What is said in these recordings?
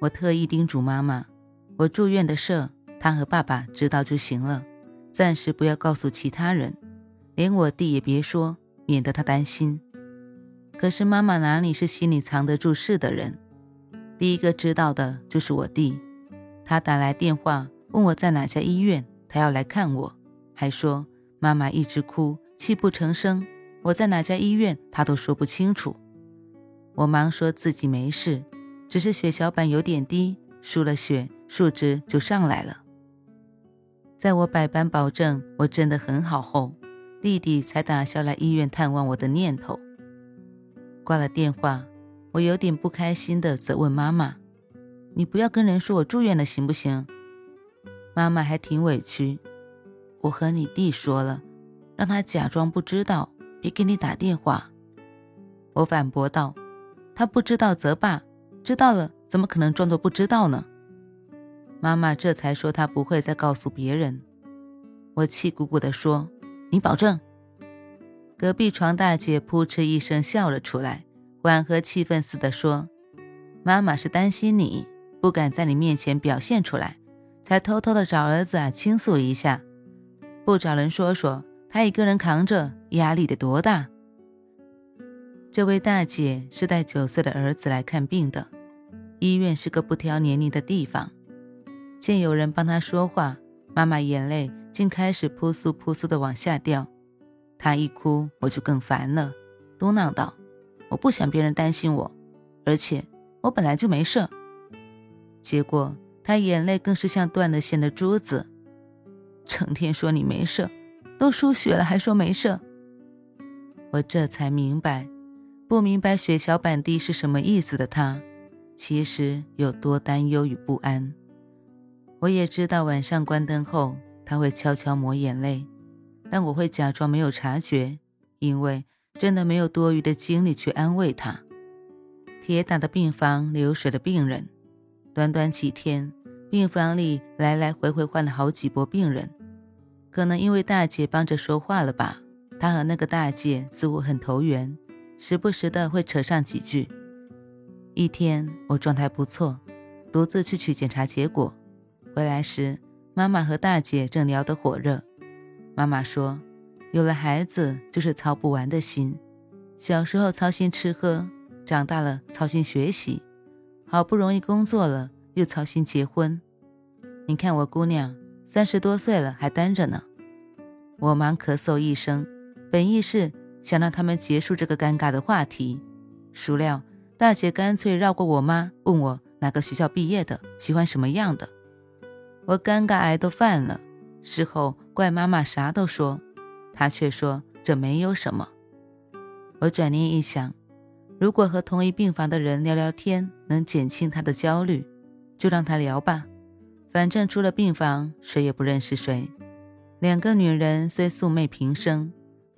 我特意叮嘱妈妈，我住院的事，她和爸爸知道就行了，暂时不要告诉其他人，连我弟也别说，免得他担心。可是妈妈哪里是心里藏得住事的人？第一个知道的就是我弟，他打来电话问我在哪家医院，他要来看我，还说妈妈一直哭，泣不成声，我在哪家医院他都说不清楚。我忙说自己没事。只是血小板有点低，输了血数值就上来了。在我百般保证我真的很好后，弟弟才打消来医院探望我的念头。挂了电话，我有点不开心的责问妈妈：“你不要跟人说我住院了，行不行？”妈妈还挺委屈：“我和你弟说了，让他假装不知道，别给你打电话。”我反驳道：“他不知道则罢。”知道了，怎么可能装作不知道呢？妈妈这才说她不会再告诉别人。我气鼓鼓地说：“你保证？”隔壁床大姐扑哧一声笑了出来，缓和气氛似的说：“妈妈是担心你不敢在你面前表现出来，才偷偷的找儿子啊倾诉一下。不找人说说，他一个人扛着，压力得多大？”这位大姐是带九岁的儿子来看病的，医院是个不挑年龄的地方。见有人帮她说话，妈妈眼泪竟开始扑簌扑簌的往下掉。她一哭，我就更烦了，嘟囔道：“我不想别人担心我，而且我本来就没事。”结果她眼泪更是像断了线的珠子，成天说你没事，都输血了还说没事。我这才明白。不明白血小板低是什么意思的他，其实有多担忧与不安。我也知道晚上关灯后他会悄悄抹眼泪，但我会假装没有察觉，因为真的没有多余的精力去安慰他。铁打的病房，流水的病人，短短几天，病房里来来回回换了好几波病人。可能因为大姐帮着说话了吧，他和那个大姐似乎很投缘。时不时的会扯上几句。一天我状态不错，独自去取检查结果，回来时妈妈和大姐正聊得火热。妈妈说，有了孩子就是操不完的心，小时候操心吃喝，长大了操心学习，好不容易工作了又操心结婚。你看我姑娘三十多岁了还单着呢。我忙咳嗽一声，本意是。想让他们结束这个尴尬的话题，孰料大姐干脆绕过我妈，问我哪个学校毕业的，喜欢什么样的。我尴尬癌都犯了，事后怪妈妈啥都说，她却说这没有什么。我转念一想，如果和同一病房的人聊聊天能减轻她的焦虑，就让她聊吧，反正出了病房谁也不认识谁。两个女人虽素昧平生。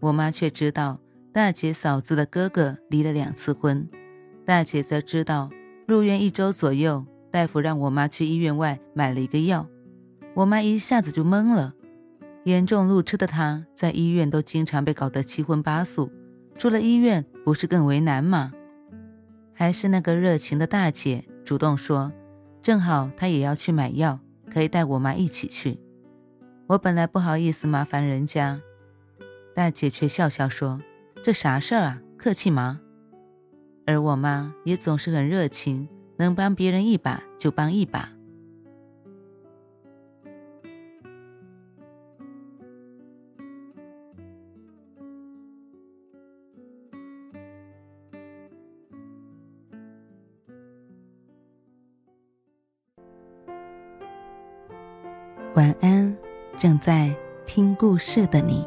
我妈却知道大姐嫂子的哥哥离了两次婚，大姐则知道入院一周左右，大夫让我妈去医院外买了一个药。我妈一下子就懵了，严重路痴的她在医院都经常被搞得七荤八素，出了医院不是更为难吗？还是那个热情的大姐主动说，正好她也要去买药，可以带我妈一起去。我本来不好意思麻烦人家。大姐却笑笑说：“这啥事儿啊，客气吗？”而我妈也总是很热情，能帮别人一把就帮一把。晚安，正在听故事的你。